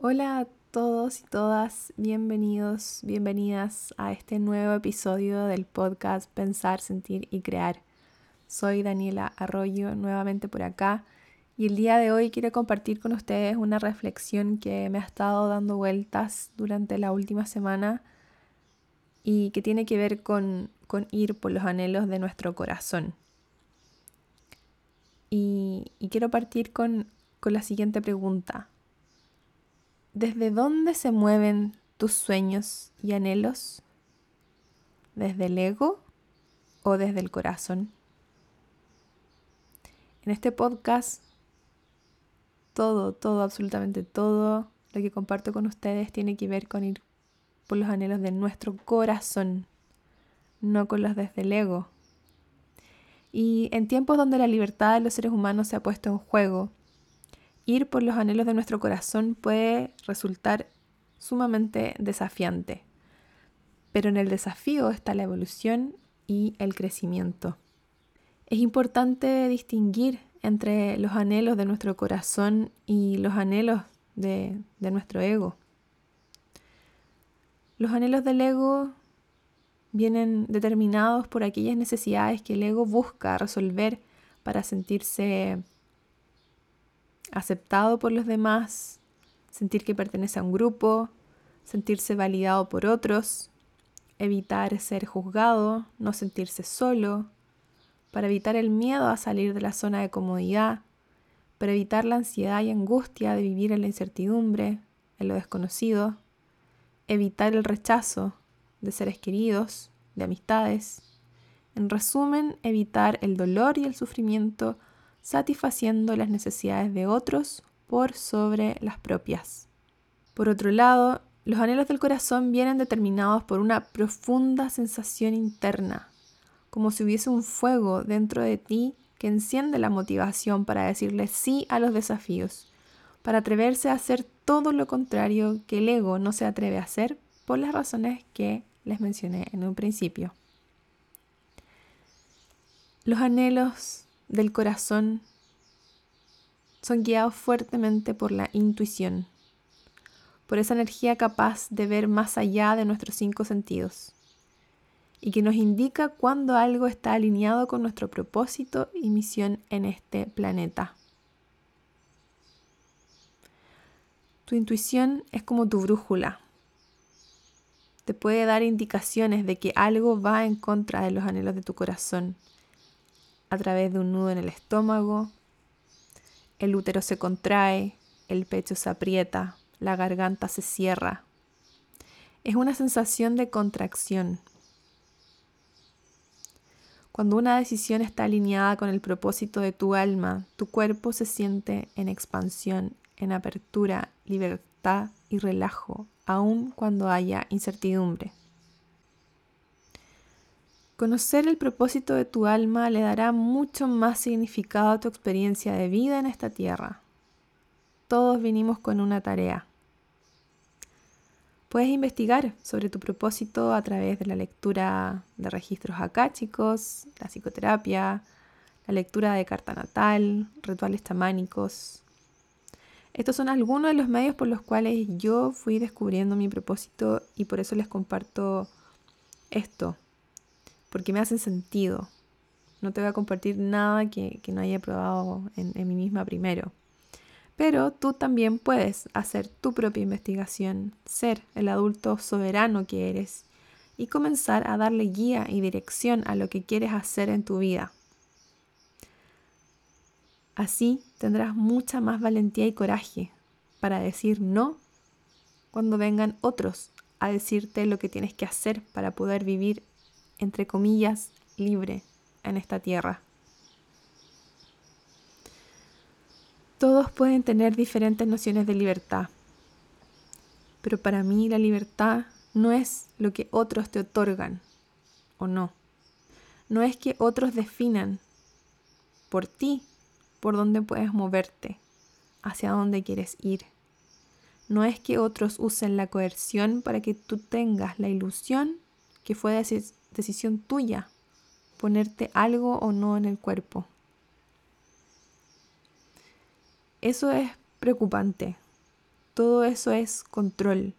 Hola a todos y todas, bienvenidos, bienvenidas a este nuevo episodio del podcast Pensar, Sentir y Crear. Soy Daniela Arroyo, nuevamente por acá, y el día de hoy quiero compartir con ustedes una reflexión que me ha estado dando vueltas durante la última semana y que tiene que ver con, ir por los anhelos de nuestro corazón. Y, quiero partir con la siguiente pregunta. ¿Desde dónde se mueven tus sueños y anhelos? ¿Desde el ego o desde el corazón? En este podcast, todo, todo, absolutamente todo lo que comparto con ustedes tiene que ver con ir por los anhelos de nuestro corazón, no con los desde el ego. Y en tiempos donde la libertad de los seres humanos se ha puesto en juego, ir por los anhelos de nuestro corazón puede resultar sumamente desafiante. Pero en el desafío está la evolución y el crecimiento. Es importante distinguir entre los anhelos de nuestro corazón y los anhelos de, nuestro ego. Los anhelos del ego vienen determinados por aquellas necesidades que el ego busca resolver para sentirse aceptado por los demás, sentir que pertenece a un grupo, sentirse validado por otros, evitar ser juzgado, no sentirse solo, para evitar el miedo a salir de la zona de comodidad, para evitar la ansiedad y angustia de vivir en la incertidumbre, en lo desconocido, evitar el rechazo de seres queridos, de amistades, en resumen, evitar el dolor y el sufrimiento satisfaciendo las necesidades de otros por sobre las propias. Por otro lado, los anhelos del corazón vienen determinados por una profunda sensación interna, como si hubiese un fuego dentro de ti que enciende la motivación para decirle sí a los desafíos, para atreverse a hacer todo lo contrario que el ego no se atreve a hacer por las razones que les mencioné en un principio. Los anhelos del corazón son guiados fuertemente por la intuición, por esa energía capaz de ver más allá de nuestros cinco sentidos y que nos indica cuando algo está alineado con nuestro propósito y misión en este planeta. Tu intuición es como tu brújula. Te puede dar indicaciones de que algo va en contra de los anhelos de tu corazón a través de un nudo en el estómago, el útero se contrae, el pecho se aprieta, la garganta se cierra. Es una sensación de contracción. Cuando una decisión está alineada con el propósito de tu alma, tu cuerpo se siente en expansión, en apertura, libertad y relajo, aun cuando haya incertidumbre. Conocer el propósito de tu alma le dará mucho más significado a tu experiencia de vida en esta tierra. Todos vinimos con una tarea. Puedes investigar sobre tu propósito a través de la lectura de registros chicos, la psicoterapia, la lectura de carta natal, rituales chamánicos. Estos son algunos de los medios por los cuales yo fui descubriendo mi propósito y por eso les comparto esto porque me hacen sentido. No te voy a compartir nada que, no haya probado en, mí misma primero. Pero tú también puedes hacer tu propia investigación, ser el adulto soberano que eres y comenzar a darle guía y dirección a lo que quieres hacer en tu vida. Así tendrás mucha más valentía y coraje para decir no cuando vengan otros a decirte lo que tienes que hacer para poder vivir entre comillas, libre en esta tierra. Todos pueden tener diferentes nociones de libertad, pero para mí la libertad no es lo que otros te otorgan o no. No es que otros definan por ti por dónde puedes moverte, hacia dónde quieres ir. No es que otros usen la coerción para que tú tengas la ilusión que fue decisión tuya ponerte algo o no en el cuerpo. Eso es preocupante. todo eso es control.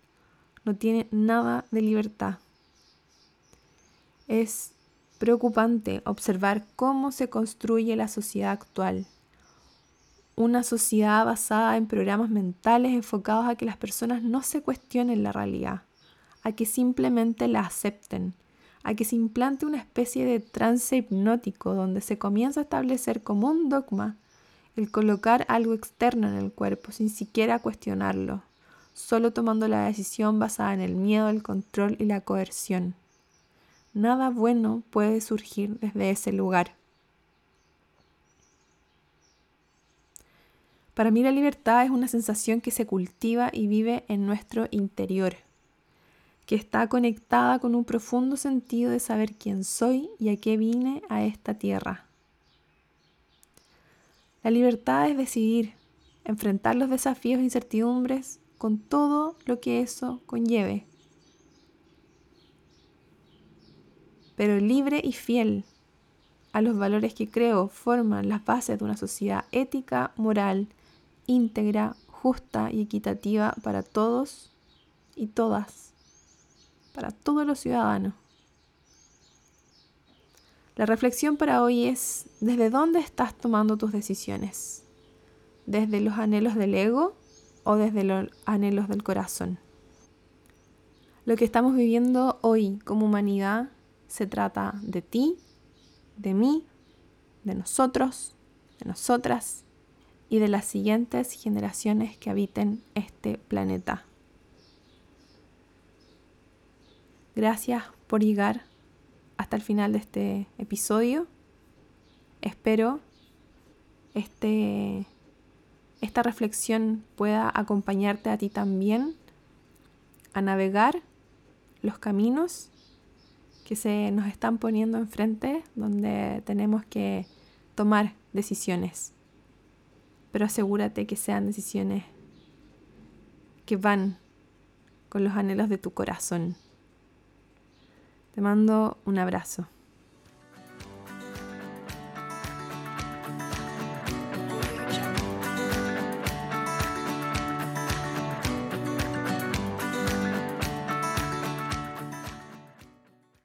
No tiene nada de libertad. Es preocupante observar cómo se construye la sociedad actual. Una sociedad basada en programas mentales enfocados a que las personas no se cuestionen la realidad, a que simplemente la acepten, a que se implante una especie de trance hipnótico donde se comienza a establecer como un dogma el colocar algo externo en el cuerpo sin siquiera cuestionarlo, solo tomando la decisión basada en el miedo, el control y la coerción. Nada bueno puede surgir desde ese lugar. Para mí la libertad es una sensación que se cultiva y vive en nuestro interior, que está conectada con un profundo sentido de saber quién soy y a qué vine a esta tierra. La libertad es decidir, enfrentar los desafíos e incertidumbres con todo lo que eso conlleve. Pero libre y fiel a los valores que creo forman las bases de una sociedad ética, moral, íntegra, justa y equitativa para todos y todas, para todos los ciudadanos. La reflexión para hoy es, ¿desde dónde estás tomando tus decisiones? ¿Desde los anhelos del ego o desde los anhelos del corazón? Lo que estamos viviendo hoy como humanidad se trata de ti, de mí, de nosotros, de nosotras y de las siguientes generaciones que habiten este planeta. Gracias por llegar hasta el final de este episodio. Espero este, esta reflexión pueda acompañarte a ti también a navegar los caminos que se nos están poniendo enfrente, donde tenemos que tomar decisiones. Pero asegúrate que sean decisiones que van con los anhelos de tu corazón. Te mando un abrazo.